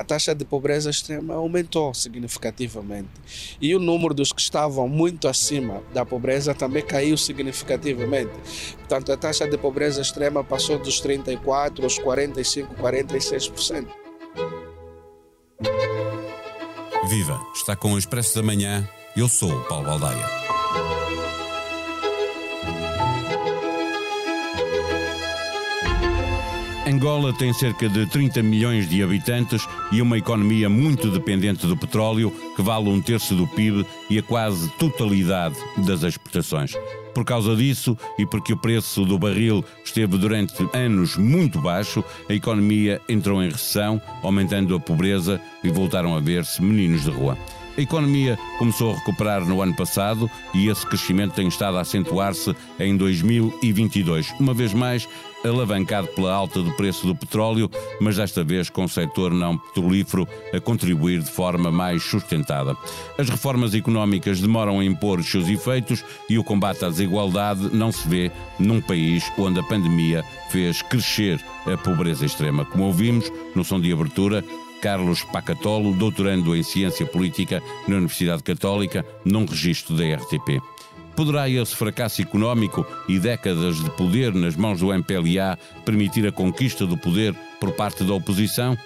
a taxa de pobreza extrema aumentou significativamente. E o número dos que estavam muito acima da pobreza também caiu significativamente. Portanto, a taxa de pobreza extrema passou dos 34% aos 45%, 46%. Viva! Está com o Expresso da Manhã. Eu sou o Paulo Baldaia. Angola tem cerca de 30 milhões de habitantes e uma economia muito dependente do petróleo, que vale um terço do PIB e a quase totalidade das exportações. Por causa disso e porque o preço do barril esteve durante anos muito baixo, a economia entrou em recessão, aumentando a pobreza e voltaram a ver-se meninos de rua. A economia começou a recuperar no ano passado e esse crescimento tem estado a acentuar-se em 2022. Uma vez mais, alavancado pela alta do preço do petróleo, mas desta vez com o setor não petrolífero a contribuir de forma mais sustentada. As reformas económicas demoram a impor os seus efeitos e o combate à desigualdade não se vê num país onde a pandemia fez crescer a pobreza extrema. Como ouvimos no som de abertura, Carlos Pacatolo, doutorando em Ciência Política na Universidade Católica, num registro da RTP. Poderá esse fracasso económico e décadas de poder nas mãos do MPLA permitir a conquista do poder por parte da oposição?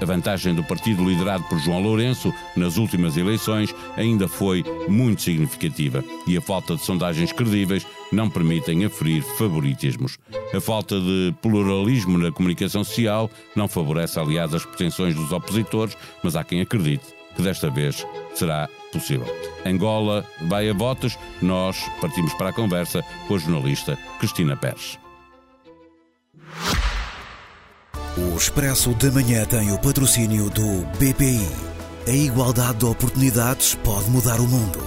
A vantagem do partido liderado por João Lourenço nas últimas eleições ainda foi muito significativa e a falta de sondagens credíveis não permitem aferir favoritismos. A falta de pluralismo na comunicação social não favorece, aliás, as pretensões dos opositores, mas há quem acredite que desta vez será possível. Angola vai a votos, nós partimos para a conversa com a jornalista Cristina Pérez. O Expresso da Manhã tem o patrocínio do BPI. A igualdade de oportunidades pode mudar o mundo.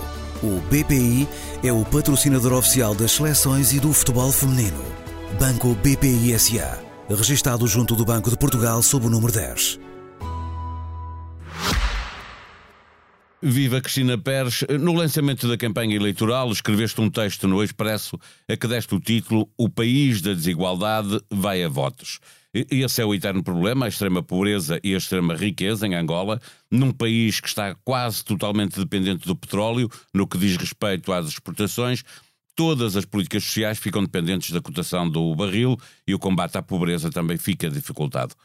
O BPI é o patrocinador oficial das seleções e do futebol feminino. Banco BPI SA. Registado junto do Banco de Portugal sob o número 10. Viva Cristina Pérez. No lançamento da campanha eleitoral, escreveste um texto no Expresso a que deste o título O País da Desigualdade vai a votos. Esse é o eterno problema, a extrema pobreza e a extrema riqueza em Angola, num país que está quase totalmente dependente do petróleo, no que diz respeito às exportações. Todas as políticas sociais ficam dependentes da cotação do barril e o combate à pobreza também fica dificultado.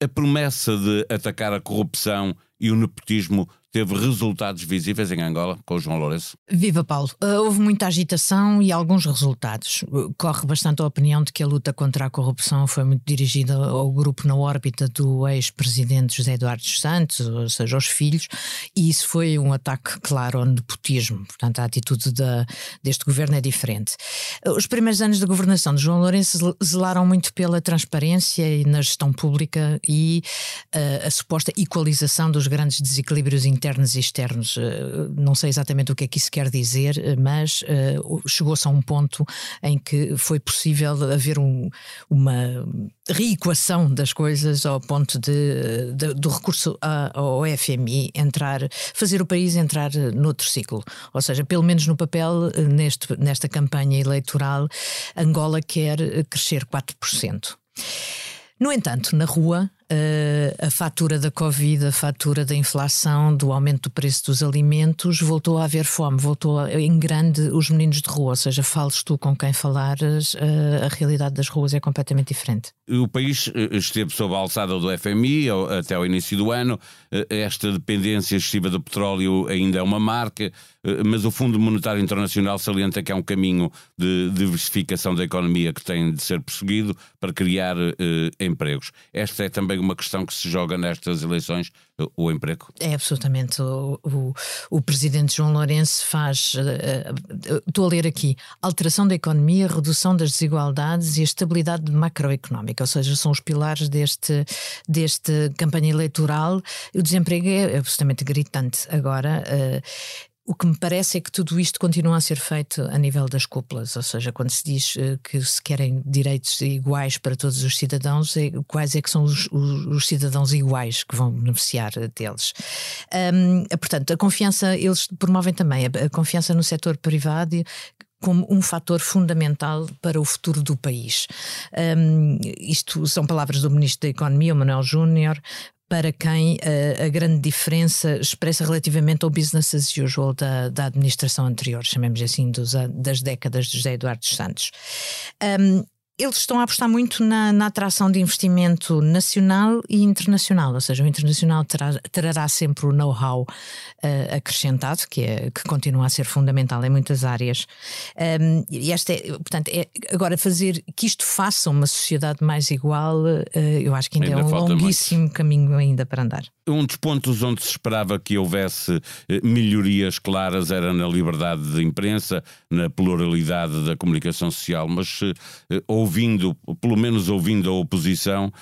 A promessa de atacar a corrupção e o nepotismo teve resultados visíveis em Angola com o João Lourenço? Viva Paulo. Uh, houve muita agitação e alguns resultados. Uh, corre bastante a opinião de que a luta contra a corrupção foi muito dirigida ao grupo na órbita do ex-presidente José Eduardo Santos, ou seja, aos filhos, e isso foi um ataque claro ao nepotismo. Portanto, a atitude deste governo é diferente. Uh, os primeiros anos de governação de João Lourenço zelaram muito pela transparência e na gestão pública e a suposta equalização dos grandes desequilíbrios internos internos e externos. Eh, não sei exatamente o que é que isso quer dizer, eh, mas eh, chegou-se a um ponto em que foi possível haver um, uma reequação das coisas ao ponto de, de do recurso ao FMI entrar, fazer o país entrar noutro ciclo. Ou seja, pelo menos no papel, neste, nesta campanha eleitoral, Angola quer crescer 4%. No entanto, na rua, uh, a fatura da Covid, a fatura da inflação, do aumento do preço dos alimentos, voltou a haver fome, voltou a, em grande os meninos de rua, ou seja, fales tu com quem falares, uh, a realidade das ruas é completamente diferente. O país eh, esteve sob a alçada do FMI até ao início do ano, esta dependência excessiva do petróleo ainda é uma marca, mas o Fundo Monetário Internacional salienta que é um caminho de diversificação da economia que tem de ser perseguido para criar empregos. Esta é também uma questão que se joga nestas eleições, o emprego? É absolutamente. O, o, o presidente João Lourenço faz. Uh, estou a ler aqui: alteração da economia, redução das desigualdades e a estabilidade macroeconómica, ou seja, são os pilares deste, deste campanha eleitoral. O desemprego é absolutamente gritante agora. Uh, o que me parece é que tudo isto continua a ser feito a nível das cúpulas, ou seja, quando se diz uh, que se querem direitos iguais para todos os cidadãos, é, quais é que são os, os, os, cidadãos iguais que vão beneficiar deles? Um, portanto, a confiança, eles promovem também a, a confiança no setor privado como um fator fundamental para o futuro do país. Um, isto são palavras do Ministro da Economia, Manuel Júnior, para quem uh, a grande diferença expressa relativamente ao business as usual da, da administração anterior, chamemos assim, dos, das décadas de José Eduardo Santos. Um, eles estão a apostar muito na, na, atração de investimento nacional e internacional, ou seja, o internacional terá, trará sempre o know-how uh, acrescentado, que, é, que continua a ser fundamental em muitas áreas. Um, e esta é, portanto, é, agora fazer que isto faça uma sociedade mais igual, uh, eu acho que ainda, ainda é um longuíssimo muito. caminho ainda para andar. Um dos pontos onde se esperava que houvesse eh, melhorias claras era na liberdade de imprensa, na pluralidade da comunicação social, mas ouvindo, pelo menos ouvindo a oposição,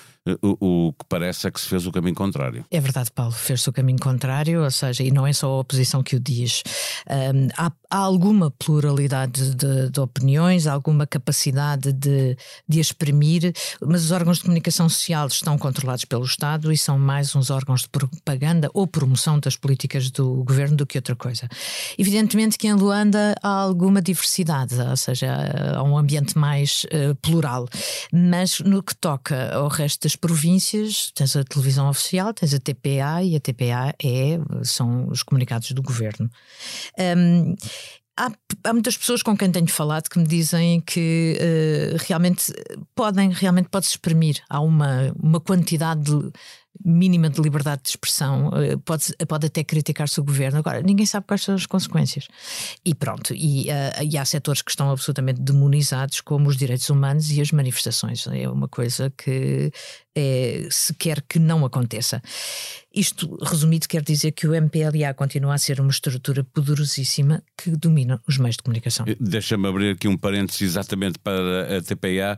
o, o, que parece é que se fez o caminho contrário. É verdade, Paulo, fez-se o caminho contrário, ou seja, e não é só a oposição que o diz. Um, há, há, alguma pluralidade de, de, opiniões, alguma capacidade de, de exprimir, mas os órgãos de comunicação social estão controlados pelo Estado e são mais uns órgãos de propaganda ou promoção das políticas do governo do que outra coisa. Evidentemente que em Luanda há alguma diversidade, ou seja, há um ambiente mais uh, plural, mas no que toca ao resto das províncias, tens a televisão oficial, tens a TPA e a TPA é, são os comunicados do governo. Um, Há, há, muitas pessoas com quem tenho falado que me dizem que uh, realmente podem, realmente pode-se exprimir. Há uma, uma quantidade de, mínima de liberdade de expressão, uh, pode, pode até criticar-se o governo. Agora, ninguém sabe quais são as consequências. E pronto, e, uh, e há setores que estão absolutamente demonizados, como os direitos humanos e as manifestações. É uma coisa que é, se quer que não aconteça. Isto, resumido, quer dizer que o MPLA continua a ser uma estrutura poderosíssima que domina os meios de comunicação. Eh, deixa-me abrir aqui um parênteses exatamente para a TPA eh, eh,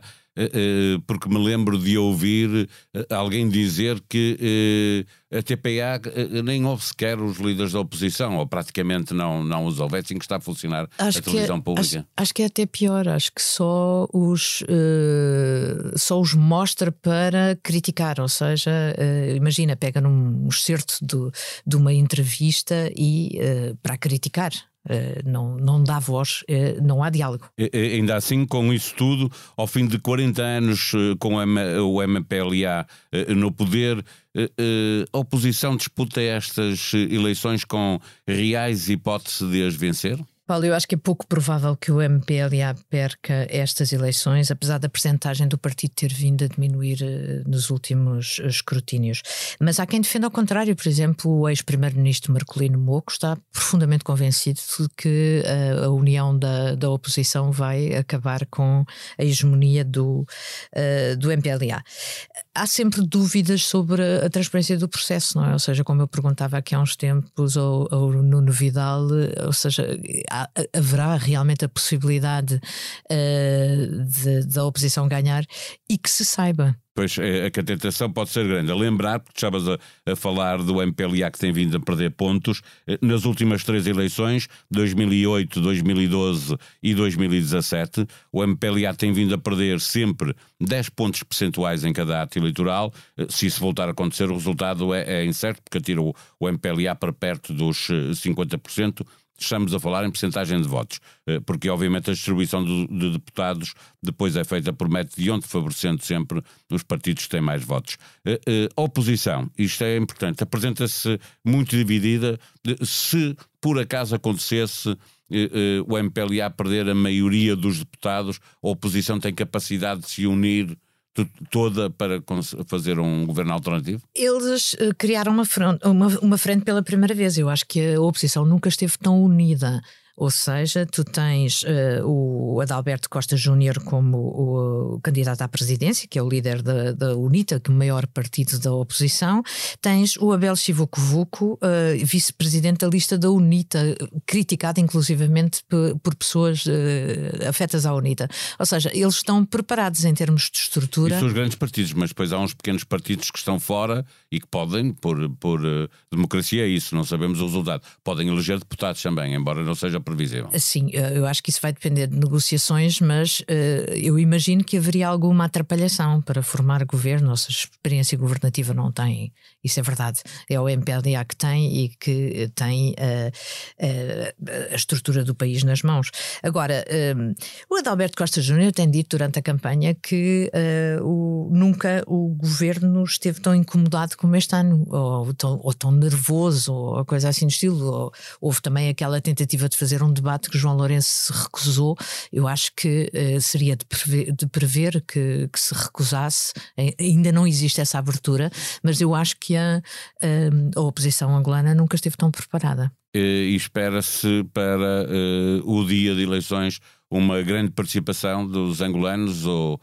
porque me lembro de ouvir eh, alguém dizer que a TPA nem ouve sequer os líderes da oposição, ou praticamente não, não os ouve, é assim que está a funcionar acho a televisão é, pública. Acho, acho, que é até pior, acho que só os, uh, só os mostra para criticar, ou seja, uh, imagina, pega num excerto de, de uma entrevista e uh, para criticar. Uh, não, não dá voz, uh, não há diálogo. E, ainda assim, com isso tudo, ao fim de 40 anos uh, com o MPLA no poder, a oposição disputa estas eleições com reais hipóteses de as vencer? Paulo, eu acho que é pouco provável que o MPLA perca estas eleições, apesar da percentagem do partido ter vindo a diminuir uh, nos últimos uh, escrutínios. Mas há quem defenda ao contrário, por exemplo, o ex-primeiro-ministro Marcolino Moco está profundamente convencido de que uh, a união da, da oposição vai acabar com a hegemonia do, do MPLA. Há sempre dúvidas sobre a transparência do processo, não é? Ou seja, como eu perguntava aqui há uns tempos ao, ao Nuno Vidal, ou seja, haverá realmente a possibilidade uh, da oposição ganhar e que se saiba. Pois é, a tentação pode ser grande. A lembrar, porque estavas a, a, falar do MPLA que tem vindo a perder pontos, eh, nas últimas três eleições, 2008, 2012 e 2017, o MPLA tem vindo a perder sempre 10 pontos percentuais em cada ato eleitoral. Eh, se isso voltar a acontecer, o resultado é, é incerto, porque atira o, o MPLA para perto dos 50%, estamos a falar em percentagem de votos, eh, porque obviamente a distribuição de, deputados depois é feita por método de onde favorecendo sempre os partidos que têm mais votos. A eh, eh, oposição, isto é importante, apresenta-se muito dividida. Se por acaso acontecesse o MPLA perder a maioria dos deputados, a oposição tem capacidade de se unir toda para fazer um governo alternativo? Eles uh, criaram uma frente, uma, uma frente pela primeira vez. Eu acho que a oposição nunca esteve tão unida. Ou seja, tu tens uh, o Adalberto Costa Júnior como o, o, candidato à presidência, que é o líder da, da UNITA, que é o maior partido da oposição. Tens o Abel Chivuco uh, vice-presidente da lista da UNITA, criticado inclusivamente por, pessoas uh, afetas à UNITA. Ou seja, eles estão preparados em termos de estrutura. São os grandes partidos, mas depois há uns pequenos partidos que estão fora e que podem, por, por democracia, é isso, não sabemos o resultado. Podem eleger deputados também, embora não seja previsível? Sim, eu acho que isso vai depender de negociações, mas uh, eu imagino que haveria alguma atrapalhação para formar governo. Nossa experiência governativa não tem, isso é verdade. É o MPLA que tem e que tem uh, uh, a estrutura do país nas mãos. Agora, o Adalberto Costa Júnior tem dito durante a campanha que o, nunca o governo esteve tão incomodado como este ano, ou tão, ou tão nervoso, ou coisa assim do estilo. Ou, houve também aquela tentativa de fazer um debate que João Lourenço se recusou. Eu acho que uh, seria de prever, de prever que, que, se recusasse. Ainda não existe essa abertura, mas eu acho que a, uh, a oposição angolana nunca esteve tão preparada. E espera-se para uh, o dia de eleições uma grande participação dos angolanos ou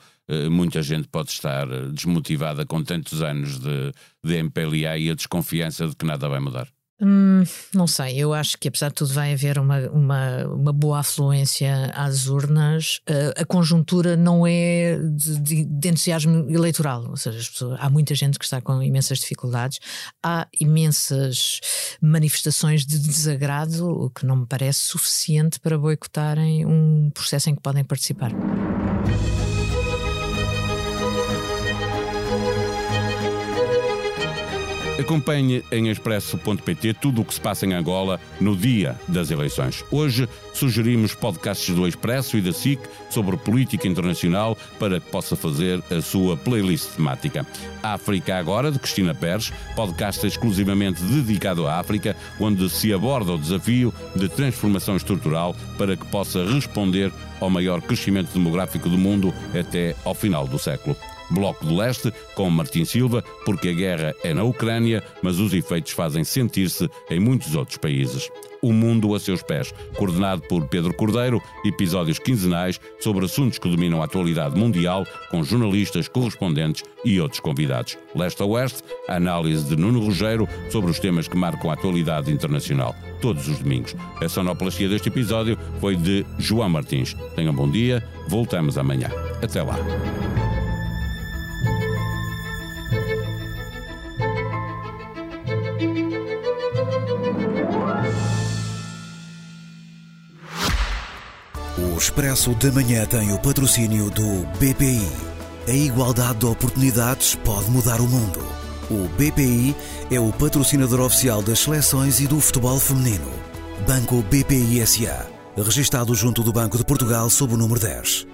muita gente pode estar desmotivada com tantos anos de, de MPLA e a desconfiança de que nada vai mudar? Hum, não sei, eu acho que apesar de tudo vai haver uma, uma, uma boa afluência às urnas. Uh, a conjuntura não é de, de, de, entusiasmo eleitoral, ou seja, pessoas, há muita gente que está com imensas dificuldades, há imensas manifestações de desagrado, o que não me parece suficiente para boicotarem um processo em que podem participar. Acompanhe em expresso.pt tudo o que se passa em Angola no dia das eleições. Hoje sugerimos podcasts do Expresso e da SIC sobre política internacional para que possa fazer a sua playlist temática. África Agora, de Cristina Pérez, podcast exclusivamente dedicado à África, onde se aborda o desafio de transformação estrutural para que possa responder ao maior crescimento demográfico do mundo até ao final do século. Bloco do Leste, com Martim Silva, porque a guerra é na Ucrânia, mas os efeitos fazem sentir-se em muitos outros países. O Mundo a seus pés, coordenado por Pedro Cordeiro, episódios quinzenais sobre assuntos que dominam a atualidade mundial, com jornalistas, correspondentes e outros convidados. Leste a Oeste, a análise de Nuno Rogério sobre os temas que marcam a atualidade internacional, todos os domingos. A sonoplastia deste episódio foi de João Martins. Tenham um bom dia, voltamos amanhã. Até lá. O Expresso da Manhã tem o patrocínio do BPI. A igualdade de oportunidades pode mudar o mundo. O BPI é o patrocinador oficial das seleções e do futebol feminino. Banco BPI SA. Registado junto do Banco de Portugal sob o número 10.